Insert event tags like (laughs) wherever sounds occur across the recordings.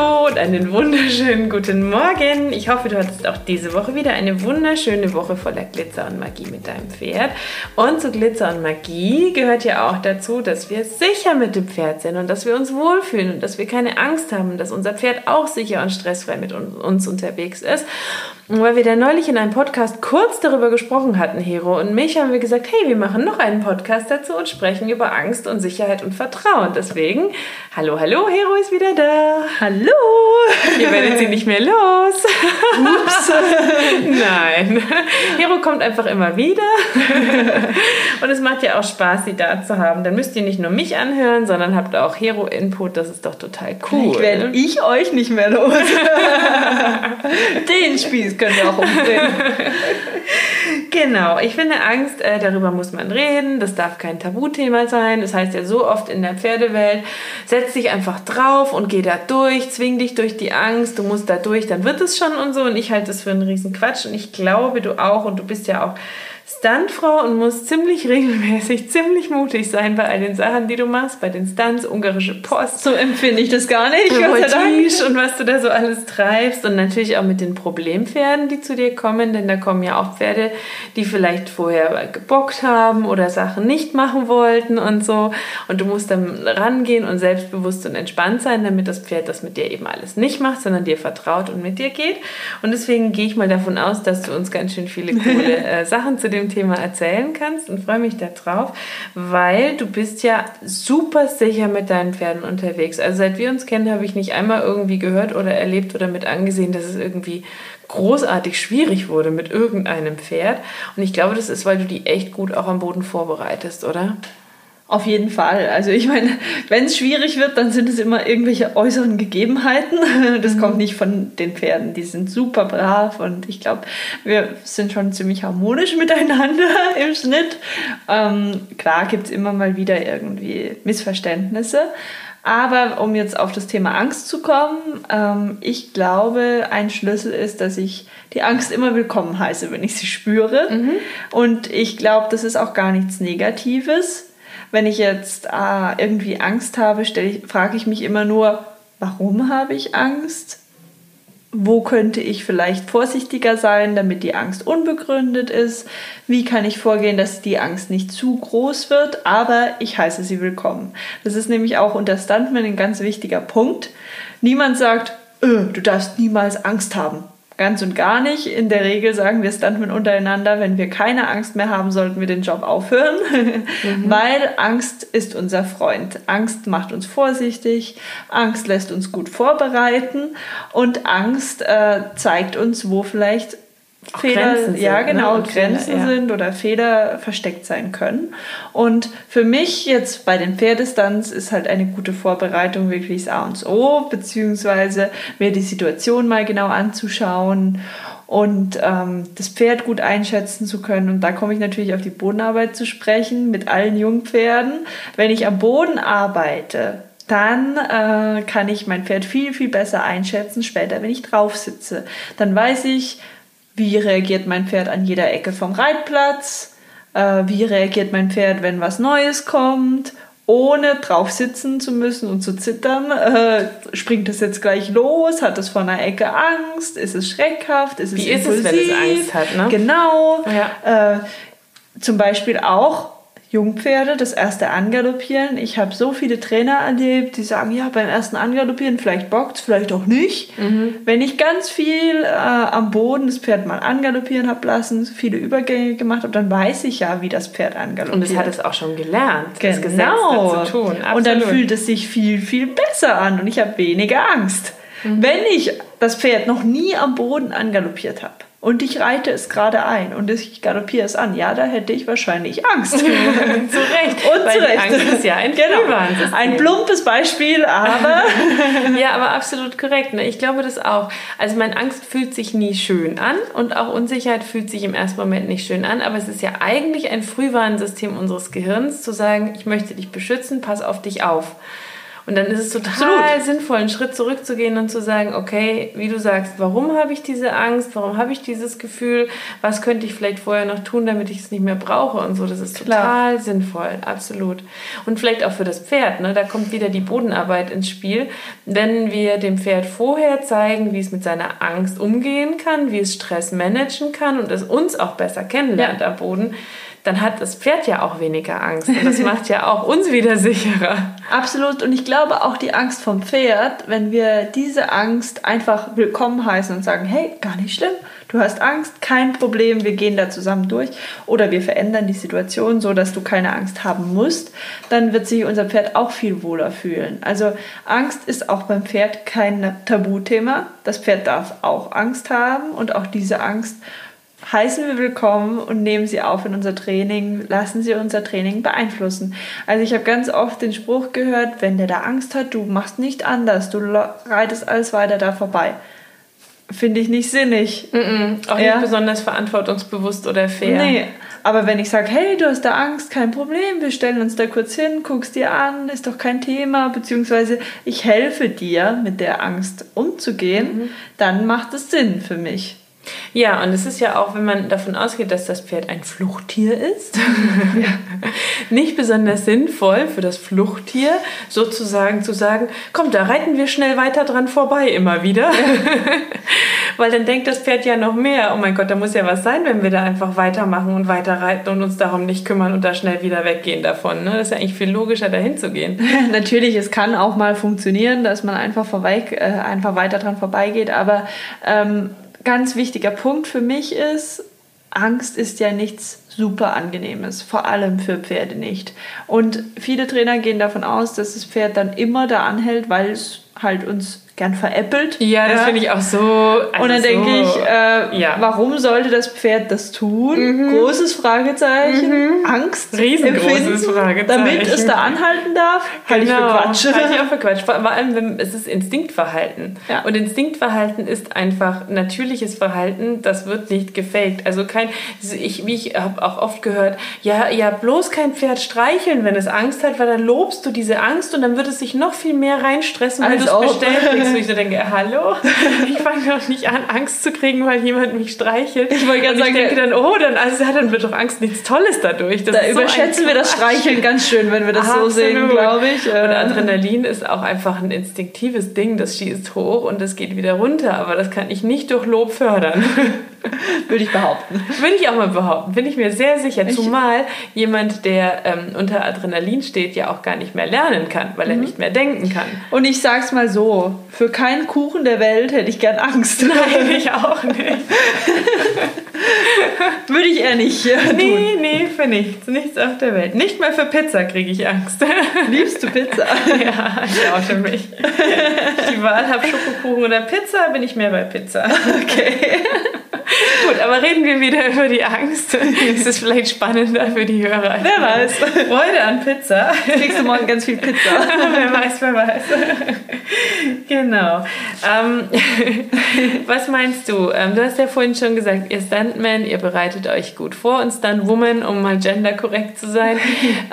Hallo und einen wunderschönen guten Morgen. Ich hoffe, du hattest auch diese Woche wieder eine wunderschöne Woche voller Glitzer und Magie mit deinem Pferd. Und zu Glitzer und Magie gehört ja auch dazu, dass wir sicher mit dem Pferd sind und dass wir uns wohlfühlen und dass wir keine Angst haben, dass unser Pferd auch sicher und stressfrei mit uns unterwegs ist. Und weil wir da neulich in einem Podcast kurz darüber gesprochen hatten, Hero und mich, haben wir gesagt, hey, wir machen noch einen Podcast dazu und sprechen über Angst und Sicherheit und Vertrauen. Deswegen, hallo, hallo, Hero ist wieder da. Hallo! Ihr werdet sie nicht mehr los. Ups. (laughs) Nein. Hero kommt einfach immer wieder. Und es macht ja auch Spaß, sie da zu haben. Dann müsst ihr nicht nur mich anhören, sondern habt auch Hero-Input. Das ist doch total cool. Ich werde ich euch nicht mehr los. (laughs) Den Spieß können wir auch umdrehen. genau, ich finde Angst, äh, darüber muss man reden. Das darf kein Tabuthema sein. Das heißt ja so oft in der Pferdewelt, setz dich einfach drauf und geh da durch, zwing dich durch die Angst, du musst da durch, dann wird es schon und so. Und ich halte das für einen riesen Quatsch. Und ich glaube, du auch. Und du bist ja auch Stuntfrau und musst ziemlich regelmäßig, ziemlich mutig sein bei all den Sachen, die du machst, bei den Stunts, ungarische Post. So empfinde ich das gar nicht. und was du da so alles treibst und natürlich auch mit den Problempferden, die zu dir kommen, denn da kommen ja auch Pferde, die vielleicht vorher gebockt haben oder Sachen nicht machen wollten und so. Und du musst dann rangehen und selbstbewusst und entspannt sein, damit das Pferd das mit dir eben alles nicht macht, sondern dir vertraut und mit dir geht. Und deswegen gehe ich mal davon aus, dass du uns ganz schön viele coole (laughs) äh, Sachen zu dem dem Thema erzählen kannst und freue mich darauf, weil du bist ja super sicher mit deinen Pferden unterwegs. Also seit wir uns kennen, habe ich nicht einmal irgendwie gehört oder erlebt oder mit angesehen, dass es irgendwie großartig schwierig wurde mit irgendeinem Pferd. Und ich glaube, das ist, weil du die echt gut auch am Boden vorbereitest, oder? Auf jeden Fall. Also ich meine, wenn es schwierig wird, dann sind es immer irgendwelche äußeren Gegebenheiten. (laughs) Das mhm. kommt nicht von den Pferden. Die sind super brav und ich glaube, wir sind schon ziemlich harmonisch miteinander (laughs) im Schnitt. Ähm, klar gibt es immer mal wieder irgendwie Missverständnisse. Aber um jetzt auf das Thema Angst zu kommen, ähm, ich glaube, ein Schlüssel ist, dass ich die Angst immer willkommen heiße, wenn ich sie spüre. Mhm. Und ich glaube, das ist auch gar nichts Negatives wenn ich jetzt äh, irgendwie Angst habe, frage ich mich immer nur, warum habe ich Angst? Wo könnte ich vielleicht vorsichtiger sein, damit die Angst unbegründet ist? Wie kann ich vorgehen, dass die Angst nicht zu groß wird, aber ich heiße sie willkommen? Das ist nämlich auch unter Stuntman ein ganz wichtiger Punkt. Niemand sagt, öh, du darfst niemals Angst haben. Ganz und gar nicht. In der Regel sagen wir Stuntmen untereinander, wenn wir keine Angst mehr haben, sollten wir den Job aufhören, mhm. (laughs) weil Angst ist unser Freund. Angst macht uns vorsichtig, Angst lässt uns gut vorbereiten und Angst äh, zeigt uns, wo vielleicht Fehler, Grenzen ja sind, ne? genau, ne? Grenzen Fehler, ja. sind oder Fehler versteckt sein können. Und für mich jetzt bei den Pferdestunts ist halt eine gute Vorbereitung wirklich das A und O, beziehungsweise mir die Situation mal genau anzuschauen und ähm, das Pferd gut einschätzen zu können. Und da komme ich natürlich auf die Bodenarbeit zu sprechen mit allen Jungpferden. Wenn ich am Boden arbeite, dann äh, kann ich mein Pferd viel, viel besser einschätzen später, wenn ich drauf sitze. Dann weiß ich, wie reagiert mein Pferd an jeder Ecke vom Reitplatz? Äh, wie reagiert mein Pferd, wenn was Neues kommt? Ohne drauf sitzen zu müssen und zu zittern. Äh, springt es jetzt gleich los? Hat es vor einer Ecke Angst? Ist es schreckhaft? Ist es Wie impulsiv? ist es, wenn es Angst hat? Ne? Genau. Ja. Äh, zum Beispiel auch Jungpferde das erste Angaloppieren. Ich habe so viele Trainer erlebt, die sagen, ja, beim ersten Angaloppieren vielleicht bockt vielleicht auch nicht. Mhm. Wenn ich ganz viel äh, am Boden das Pferd mal angaloppieren habe lassen, viele Übergänge gemacht habe, dann weiß ich ja, wie das Pferd angaloppiert. Und es hat es auch schon gelernt, genau. das Gesetz zu tun. Absolut. Und dann fühlt es sich viel, viel besser an und ich habe weniger Angst. Mhm. Wenn ich das Pferd noch nie am Boden angaloppiert habe, und ich reite es gerade ein und ich galoppiere es an. Ja, da hätte ich wahrscheinlich Angst. (laughs) zu Recht. (laughs) Und Weil zu Recht. Angst ist ja ein genau. Ein plumpes Beispiel, aber. (laughs) ja, aber absolut korrekt. Ne? Ich glaube das auch. Also, meine Angst fühlt sich nie schön an und auch Unsicherheit fühlt sich im ersten Moment nicht schön an. Aber es ist ja eigentlich ein Frühwarnsystem unseres Gehirns, zu sagen, ich möchte dich beschützen, pass auf dich auf. Und dann ist es total Absolut. sinnvoll, einen Schritt zurückzugehen und zu sagen, okay, wie du sagst, warum habe ich diese Angst? Warum habe ich dieses Gefühl? Was könnte ich vielleicht vorher noch tun, damit ich es nicht mehr brauche und so. Das ist Klar. total sinnvoll, absolut. Und vielleicht auch für das Pferd, ne? da kommt wieder die Bodenarbeit ins Spiel. Wenn wir dem Pferd vorher zeigen, wie es mit seiner Angst umgehen kann, wie es Stress managen kann und es uns auch besser kennenlernt ja. am Boden, dann hat das Pferd ja auch weniger Angst. Und das (laughs) macht ja auch uns wieder sicherer. Absolut. Und ich glaube auch die Angst vom Pferd, wenn wir diese Angst einfach willkommen heißen und sagen, hey, gar nicht schlimm, du hast Angst, kein Problem, wir gehen da zusammen durch. Oder wir verändern die Situation so, dass du keine Angst haben musst, dann wird sich unser Pferd auch viel wohler fühlen. Also Angst ist auch beim Pferd kein Tabuthema. Das Pferd darf auch Angst haben und auch diese Angst heißen wir willkommen und nehmen sie auf in unser Training, lassen sie unser Training beeinflussen. Also ich habe ganz oft den Spruch gehört, wenn der da Angst hat, du machst nicht anders, du reitest alles weiter da vorbei. Finde ich nicht sinnig. Mm -mm, auch ja? nicht besonders verantwortungsbewusst oder fair. Nee, aber wenn ich sage, hey, du hast da Angst, kein Problem, wir stellen uns da kurz hin, guckst dir an, ist doch kein Thema, beziehungsweise ich helfe dir, mit der Angst umzugehen, mhm. dann macht es Sinn für mich. Ja, und es ist ja auch, wenn man davon ausgeht, dass das Pferd ein Fluchttier ist, ja. (laughs) (laughs) nicht besonders sinnvoll für das Fluchttier, sozusagen zu sagen, komm, da reiten wir schnell weiter dran vorbei immer wieder. (laughs) Weil dann denkt das Pferd ja noch mehr, oh mein Gott, da muss ja was sein, wenn wir da einfach weitermachen und weiter reiten und uns darum nicht kümmern und da schnell wieder weggehen davon. Ne? Das ist ja eigentlich viel logischer, dahin zu gehen. Natürlich, es kann auch mal funktionieren, dass man einfach, vorbei, äh, einfach weiter dran vorbeigeht, aber ähm, ganz wichtiger Punkt für mich ist, Angst ist ja nichts super angenehmes, vor allem für Pferde nicht. Und viele Trainer gehen davon aus, dass das Pferd dann immer da anhält, weil es halt uns gern veräppelt. Ja, das ja. finde ich auch so. Also und dann denke so, ich, äh, ja. warum sollte das Pferd das tun? Mhm. Großes Fragezeichen. Mhm. Angst. Riesengroßes Fragezeichen. Damit es da anhalten darf. Halte genau. ich für Quatsch. Halte ich (laughs) auch für Quatsch. Vor allem, wenn, es ist Instinktverhalten. Ja. Und Instinktverhalten ist einfach natürliches Verhalten, das wird nicht gefaked. Also kein, ich, wie ich habe auch oft gehört, ja, ja, bloß kein Pferd streicheln, wenn es Angst hat, weil dann lobst du diese Angst und dann wird es sich noch viel mehr reinstressen, weil du es bestellt wo ich so denke, hallo, (laughs) ich fange doch nicht an, Angst zu kriegen, weil jemand mich streichelt. Ich wollte gerade sagen, ich denke dann, oh, dann, also, dann wird doch Angst nichts Tolles dadurch. Das da überschätzen so wir das Streicheln ganz schön, wenn wir das Absolut. so sehen, glaube ich. Und Adrenalin ist auch einfach ein instinktives Ding, das schießt hoch und das geht wieder runter, aber das kann ich nicht durch Lob fördern. (laughs) (laughs) Würde ich behaupten. Würde ich auch mal behaupten, bin ich mir sehr sicher. Zumal jemand, der ähm, unter Adrenalin steht, ja auch gar nicht mehr lernen kann, weil mhm. er nicht mehr denken kann. Und ich sag's mal so: Für keinen Kuchen der Welt hätte ich gern Angst. Nein, (laughs) ich auch nicht. Würde ich eher nicht. Äh, tun. Nee, nee, für nichts. Nichts auf der Welt. Nicht mal für Pizza kriege ich Angst. (laughs) Liebst du Pizza? ja, ich auch für mich. Ich die Wahl habe Schokokuchen oder Pizza, bin ich mehr bei Pizza. Okay. (laughs) Gut, aber reden wir wieder über die Angst. Das ist vielleicht spannender für die Hörer. Wer weiß. Freude an Pizza. Kriegst du morgen ganz viel Pizza. (laughs) wer weiß, wer weiß. Genau. Ähm, (laughs) was meinst du? Ähm, du hast ja vorhin schon gesagt, ihr Stuntman, ihr bereitet euch gut vor und Stuntwoman, um mal genderkorrekt zu sein.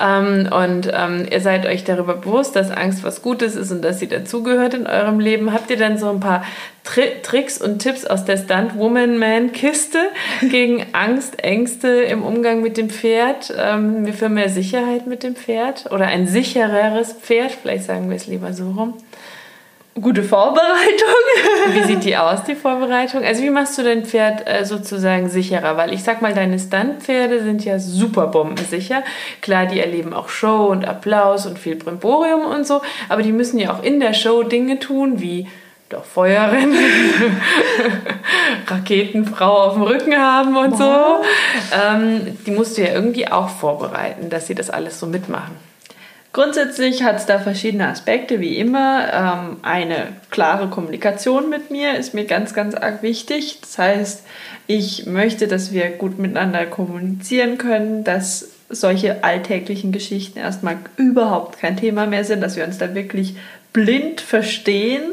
ähm, und ähm, ihr seid euch darüber bewusst, dass Angst was Gutes ist und dass sie dazugehört in eurem Leben. Habt ihr dann so ein paar Tri Tricks und Tipps aus der Stunt-Woman-Man-Kiste gegen Angst, Ängste im Umgang mit dem Pferd, ähm, für mehr Sicherheit mit dem Pferd oder ein sichereres Pferd, vielleicht sagen wir es lieber so rum. Gute Vorbereitung. (laughs) wie sieht die aus, die Vorbereitung? Also wie machst du dein Pferd äh, sozusagen sicherer? Weil ich sag mal, deine Stuntpferde sind ja super bombensicher. Klar, die erleben auch Show und Applaus und viel Brimborium und so, aber die müssen ja auch in der Show Dinge tun, wie doch Feuerrennen, (laughs) Raketenfrau auf dem Rücken haben und Boah. so. Ähm, die musst du ja irgendwie auch vorbereiten, dass sie das alles so mitmachen. Grundsätzlich hat es da verschiedene Aspekte, wie immer. Ähm, eine klare Kommunikation mit mir ist mir ganz, ganz arg wichtig. Das heißt, ich möchte, dass wir gut miteinander kommunizieren können, dass solche alltäglichen Geschichten erstmal überhaupt kein Thema mehr sind, dass wir uns da wirklich blind verstehen,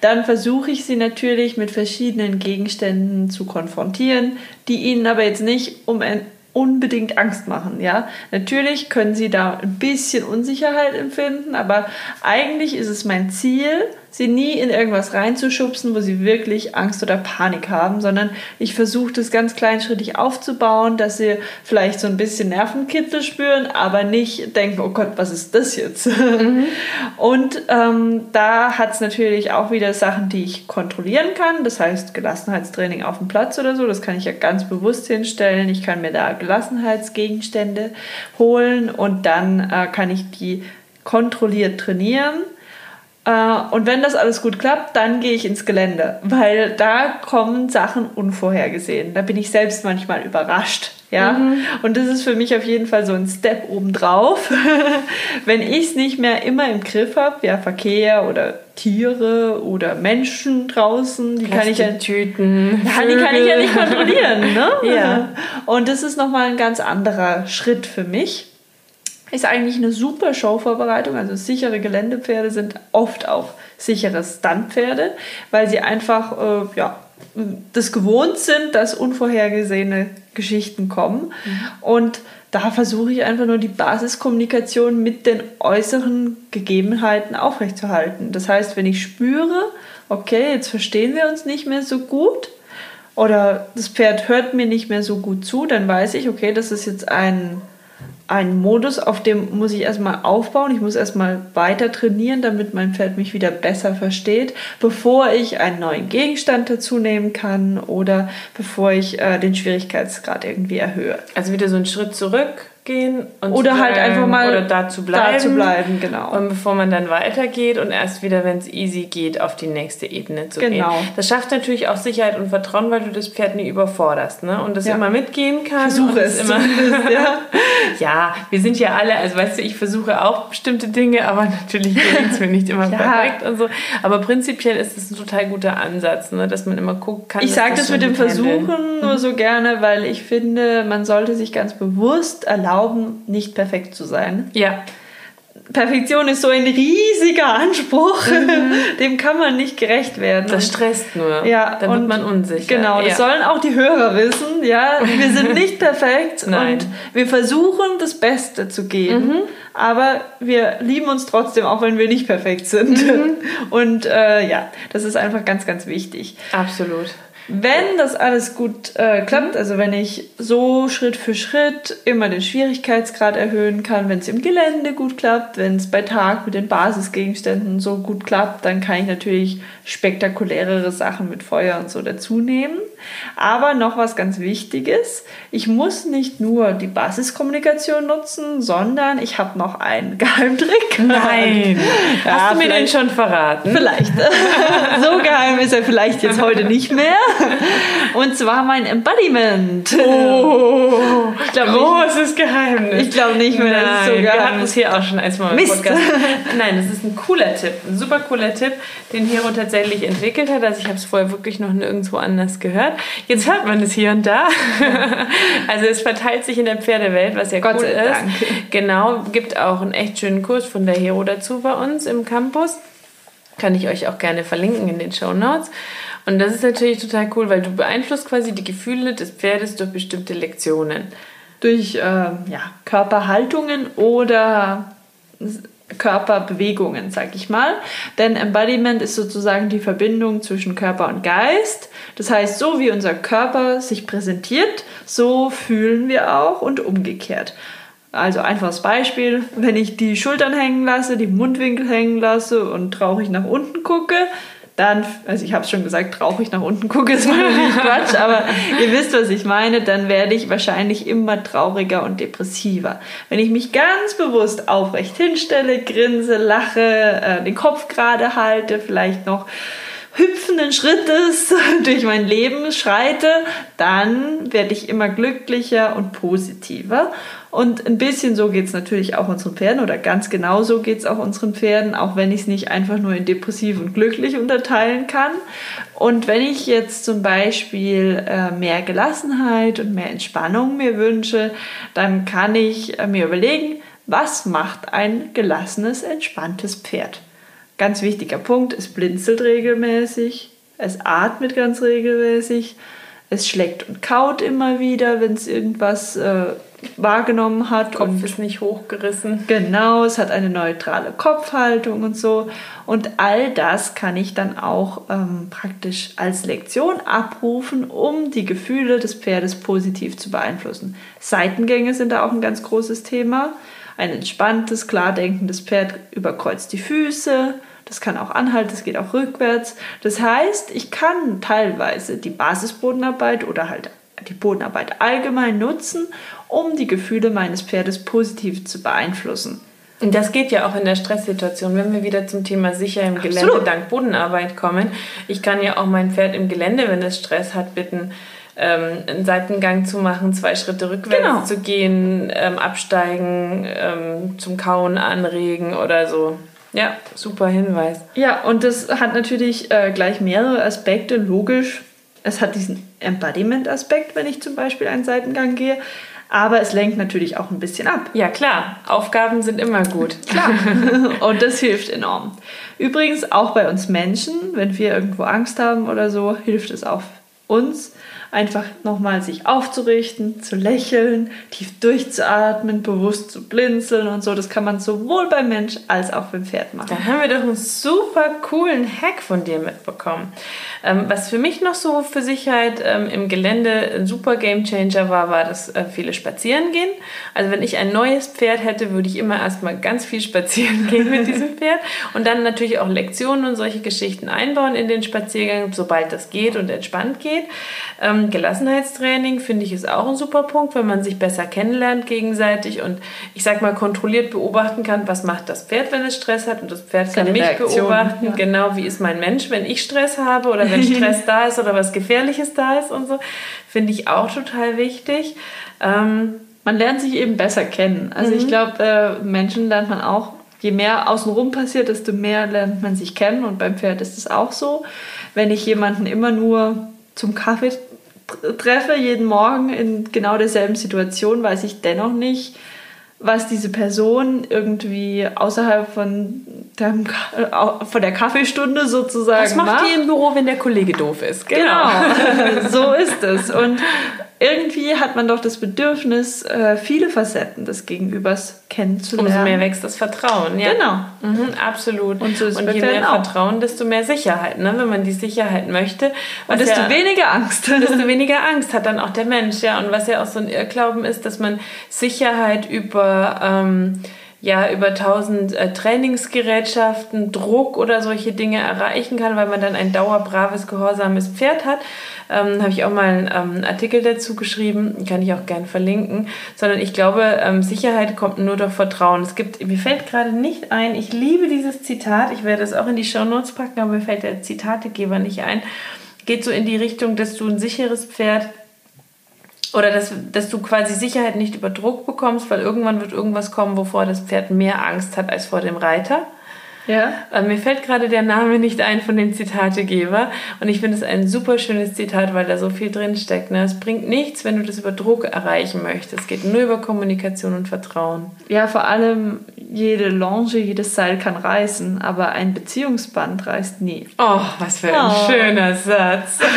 dann versuche ich sie natürlich mit verschiedenen Gegenständen zu konfrontieren, die ihnen aber jetzt nicht um unbedingt Angst machen, ja. Natürlich können sie da ein bisschen Unsicherheit empfinden, aber eigentlich ist es mein Ziel, sie nie in irgendwas reinzuschubsen, wo sie wirklich Angst oder Panik haben, sondern ich versuche das ganz kleinschrittig aufzubauen, dass sie vielleicht so ein bisschen Nervenkitzel spüren, aber nicht denken, oh Gott, was ist das jetzt? Mhm. (laughs) Und ähm, da hat es natürlich auch wieder Sachen, die ich kontrollieren kann. Das heißt Gelassenheitstraining auf dem Platz oder so, das kann ich ja ganz bewusst hinstellen. Ich kann mir da Gelassenheitsgegenstände holen und dann äh, kann ich die kontrolliert trainieren und wenn das alles gut klappt, dann gehe ich ins Gelände, weil da kommen Sachen unvorhergesehen. Da bin ich selbst manchmal überrascht. Ja, mhm. und das ist für mich auf jeden Fall so ein Step obendrauf. (laughs) wenn ich es nicht mehr immer im Griff habe, ja, Verkehr oder Tiere oder Menschen draußen, die kann ich ja Tüten, ja, die kann ich ja nicht kontrollieren, ne? (laughs) ja. Und das ist nochmal ein ganz anderer Schritt für mich. Ist eigentlich eine super Showvorbereitung. Also sichere Geländepferde sind oft auch sichere Stuntpferde, weil sie einfach äh, ja, das gewohnt sind, dass unvorhergesehene Geschichten kommen. Mhm. Und da versuche ich einfach nur die Basiskommunikation mit den äußeren Gegebenheiten aufrechtzuerhalten. Das heißt, wenn ich spüre, okay, jetzt verstehen wir uns nicht mehr so gut oder das Pferd hört mir nicht mehr so gut zu, dann weiß ich, okay, das ist jetzt ein einen Modus, auf dem muss ich erstmal aufbauen. Ich muss erstmal weiter trainieren, damit mein Pferd mich wieder besser versteht, bevor ich einen neuen Gegenstand dazu nehmen kann oder bevor ich äh, den Schwierigkeitsgrad irgendwie erhöhe. Also wieder so einen Schritt zurück gehen und oder halt einfach mal oder da zu bleiben, da zu bleiben genau. Und bevor man dann weitergeht und erst wieder, wenn es easy geht, auf die nächste Ebene zu genau. gehen. Das schafft natürlich auch Sicherheit und Vertrauen, weil du das Pferd nie überforderst, ne? Und das ja. immer mitgehen kann. Versuche es immer. ja. (laughs) ja, wir sind ja alle, also weißt du, ich versuche auch bestimmte Dinge, aber natürlich gelingt es mir nicht immer (laughs) ja. perfekt und so. Aber prinzipiell ist es ein total guter Ansatz, ne? dass man immer guckt, kann Ich sage das, das mit dem Versuchen nur so gerne, weil ich finde, man sollte sich ganz bewusst erlauben, erlauben, nicht perfekt zu sein. Ja. Perfektion ist so ein riesiger Anspruch, mhm. (laughs) dem kann man nicht gerecht werden. Das stresst nur. Ja, dann wird man unsicher. Genau, das ja. sollen auch die Hörer wissen. Ja, wir sind (laughs) nicht perfekt Nein. und wir versuchen das Beste zu geben, mhm. aber wir lieben uns trotzdem, auch wenn wir nicht perfekt sind. Mhm. (laughs) Und äh, ja, das ist einfach ganz, ganz wichtig. Absolut. Wenn das alles gut äh, klappt, also wenn ich so Schritt für Schritt immer den Schwierigkeitsgrad erhöhen kann, wenn es im Gelände gut klappt, wenn es bei Tag mit den Basisgegenständen so gut klappt, dann kann ich natürlich spektakulärere Sachen mit Feuer und so dazu nehmen. Aber noch was ganz Wichtiges, ich muss nicht nur die Basiskommunikation nutzen, sondern ich habe noch einen (laughs) Geheimtrick. Nein, ja, hast du mir den schon verraten? Vielleicht. (laughs) so geheim ist er vielleicht jetzt heute nicht mehr. (laughs) Und zwar mein Embodiment. Oh, ich glaub großes nicht, Geheimnis. Ich glaube nicht mehr, Nein, dass es so Wir hatten es hier auch schon einmal im Podcast. (laughs) Nein, das ist ein cooler Tipp, ein super cooler Tipp, den Hero tatsächlich entwickelt hat. Also ich habe es vorher wirklich noch nirgendwo anders gehört. Jetzt hört man es hier und da. (laughs) also es verteilt sich in der Pferdewelt, was ja Gott cool ist. Dank. Genau, gibt auch einen echt schönen Kurs von der Hero dazu bei uns im Campus. Kann ich euch auch gerne verlinken in den Show Notes. Und das ist natürlich total cool, weil du beeinflusst quasi die Gefühle des Pferdes durch bestimmte Lektionen. Durch äh, ja, Körperhaltungen oder Körperbewegungen, sag ich mal. Denn Embodiment ist sozusagen die Verbindung zwischen Körper und Geist. Das heißt, so wie unser Körper sich präsentiert, so fühlen wir auch und umgekehrt. Also einfaches Beispiel, wenn ich die Schultern hängen lasse, die Mundwinkel hängen lasse und traurig nach unten gucke, dann, also ich habe es schon gesagt, traurig nach unten gucke, ist nicht Quatsch, aber ihr wisst, was ich meine, dann werde ich wahrscheinlich immer trauriger und depressiver. Wenn ich mich ganz bewusst aufrecht hinstelle, grinse, lache, äh, den Kopf gerade halte, vielleicht noch hüpfenden Schrittes (laughs) durch mein Leben schreite, dann werde ich immer glücklicher und positiver. Und ein bisschen so geht es natürlich auch unseren Pferden oder ganz genau so geht es auch unseren Pferden, auch wenn ich es nicht einfach nur in depressiv und glücklich unterteilen kann. Und wenn ich jetzt zum Beispiel äh, mehr Gelassenheit und mehr Entspannung mir wünsche, dann kann ich äh, mir überlegen, was macht ein gelassenes, entspanntes Pferd? Ganz wichtiger Punkt, es blinzelt regelmäßig, es atmet ganz regelmäßig, Es schlägt und kaut immer wieder, wenn es irgendwas äh, wahrgenommen hat. Kopf und ist nicht hochgerissen. Genau, es hat eine neutrale Kopfhaltung und so. Und all das kann ich dann auch ähm, praktisch als Lektion abrufen, um die Gefühle des Pferdes positiv zu beeinflussen. Seitengänge sind da auch ein ganz großes Thema. Ein entspanntes, klar denkendes Pferd überkreuzt die Füße. Das kann auch anhalten, das geht auch rückwärts. Das heißt, ich kann teilweise die Basisbodenarbeit oder halt die Bodenarbeit allgemein nutzen, um die Gefühle meines Pferdes positiv zu beeinflussen. Und das geht ja auch in der Stresssituation, wenn wir wieder zum Thema sicher im Gelände Absolut. dank Bodenarbeit kommen. Ich kann ja auch mein Pferd im Gelände, wenn es Stress hat, bitten, ähm, einen Seitengang zu machen, zwei Schritte rückwärts genau. zu gehen, ähm, absteigen, ähm, zum Kauen anregen oder so. Ja, super Hinweis. Ja, und das hat natürlich äh, gleich mehrere Aspekte. Logisch, es hat diesen Embodiment-Aspekt, wenn ich zum Beispiel einen Seitengang gehe. Aber es lenkt natürlich auch ein bisschen ab. Ja, klar. Aufgaben sind immer gut. Klar. (laughs) Und das hilft enorm. Übrigens auch bei uns Menschen, wenn wir irgendwo Angst haben oder so, hilft es auch uns, einfach nochmal sich aufzurichten, zu lächeln, tief durchzuatmen, bewusst zu blinzeln und so. Das kann man sowohl beim Mensch als auch beim Pferd machen. Da haben wir doch einen super coolen Hack von dir mitbekommen. Ähm, was für mich noch so für Sicherheit ähm, im Gelände ein super Game Changer war, war das äh, viele spazieren gehen. Also wenn ich ein neues Pferd hätte, würde ich immer erstmal ganz viel spazieren (laughs) gehen mit diesem Pferd und dann natürlich auch Lektionen und solche Geschichten einbauen in den Spaziergang, sobald das geht und entspannt geht. Ähm, Gelassenheitstraining finde ich ist auch ein super Punkt, wenn man sich besser kennenlernt gegenseitig und ich sag mal kontrolliert beobachten kann, was macht das Pferd, wenn es Stress hat und das Pferd kann mich Reaktion, beobachten, ja. genau wie ist mein Mensch, wenn ich Stress habe oder wenn Stress da ist oder was Gefährliches da ist und so, finde ich auch total wichtig. Ähm, man lernt sich eben besser kennen. Also mhm. ich glaube, äh, Menschen lernt man auch, je mehr außenrum passiert, desto mehr lernt man sich kennen und beim Pferd ist es auch so. Wenn ich jemanden immer nur zum Kaffee treffe, jeden Morgen in genau derselben Situation, weiß ich dennoch nicht, was diese Person irgendwie außerhalb von, dem, von der Kaffeestunde sozusagen macht. Was macht die im Büro, wenn der Kollege doof ist? Genau, genau. (laughs) so ist es. Und irgendwie hat man doch das Bedürfnis, äh, viele Facetten des Gegenübers kennenzulernen. Umso mehr wächst das Vertrauen, ja. Genau. Mhm, absolut. Und, so und je mehr auch. Vertrauen, desto mehr Sicherheit. Ne? Wenn man die Sicherheit möchte. Und desto ja, weniger Angst. (laughs) Desto weniger Angst hat dann auch der Mensch, ja. Und was ja auch so ein Irrglauben ist, dass man Sicherheit über... Ähm, ja über tausend äh, Trainingsgerätschaften, Druck oder solche Dinge erreichen kann, weil man dann ein dauerbraves, gehorsames Pferd hat. Ähm, Habe ich auch mal einen ähm, Artikel dazu geschrieben, kann ich auch gern verlinken. Sondern ich glaube, ähm, Sicherheit kommt nur durch Vertrauen. Es gibt, mir fällt gerade nicht ein, ich liebe dieses Zitat, ich werde es auch in die Show Notes packen, aber mir fällt der Zitategeber nicht ein. Geht so in die Richtung, dass du ein sicheres Pferd oder dass, dass du quasi Sicherheit nicht über Druck bekommst, weil irgendwann wird irgendwas kommen, wovor das Pferd mehr Angst hat als vor dem Reiter. Ja. Äh, mir fällt gerade der Name nicht ein von dem Zitategeber. Und ich finde es ein super schönes Zitat, weil da so viel drinsteckt. Ne? Es bringt nichts, wenn du das über Druck erreichen möchtest. Es geht nur über Kommunikation und Vertrauen. Ja, vor allem jede Longe, jedes Seil kann reißen, aber ein Beziehungsband reißt nie. Oh, was für ein oh. schöner Satz. (laughs)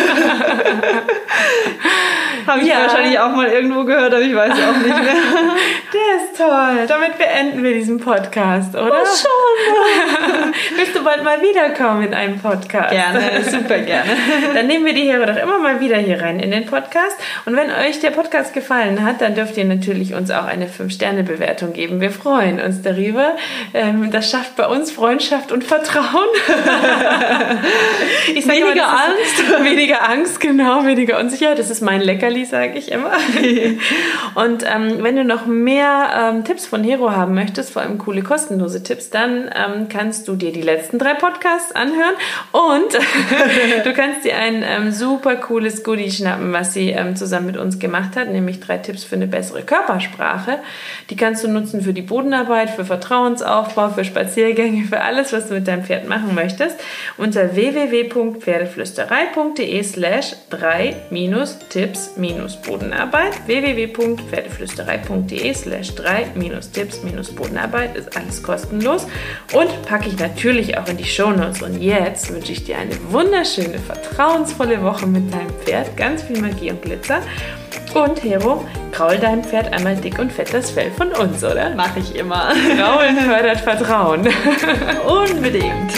Habe ich ja. wahrscheinlich auch mal irgendwo gehört, aber ich weiß auch nicht mehr. (laughs) Der ist toll. Damit beenden wir diesen Podcast, oder? Oh, schon. (laughs) Willst du bald mal wiederkommen in einem Podcast? Gerne, super gerne. Dann nehmen wir die Hörer doch immer mal wieder hier rein in den Podcast. Und wenn euch der Podcast gefallen hat, dann dürft ihr natürlich uns auch eine 5-Sterne-Bewertung geben. Wir freuen uns darüber. Ähm, das schafft bei uns Freundschaft und Vertrauen. (laughs) weniger mal, Angst. (laughs) weniger Angst, genau, weniger Unsicherheit. Das ist mein Leckerli, sage ich immer. (laughs) Und ähm, wenn du noch mehr ähm, Tipps von Hero haben möchtest, vor allem coole kostenlose Tipps, dann ähm, kannst du dir die letzten drei Podcasts anhören und du kannst dir ein ähm, super cooles Goodie schnappen, was sie ähm, zusammen mit uns gemacht hat, nämlich drei Tipps für eine bessere Körpersprache. Die kannst du nutzen für die Bodenarbeit, für Vertrauensaufbau, für Spaziergänge, für alles, was du mit deinem Pferd machen möchtest. Unter www.pferdeflüsterei.de slash 3-Tipps-Bodenarbeit www.pferdeflüsterei.de slash 3-Tipps-Bodenarbeit ist alles kostenlos und packe ich natürlich auch in die Shownotes. Und jetzt wünsche ich dir eine wunderschöne, vertrauensvolle Woche mit deinem Pferd. Ganz viel Magie und Glitzer. Und Hero, kraul deinem Pferd einmal dick und fett das Fell von uns, oder? Mache ich immer. Kraulen (laughs) fördert Vertrauen. Unbedingt.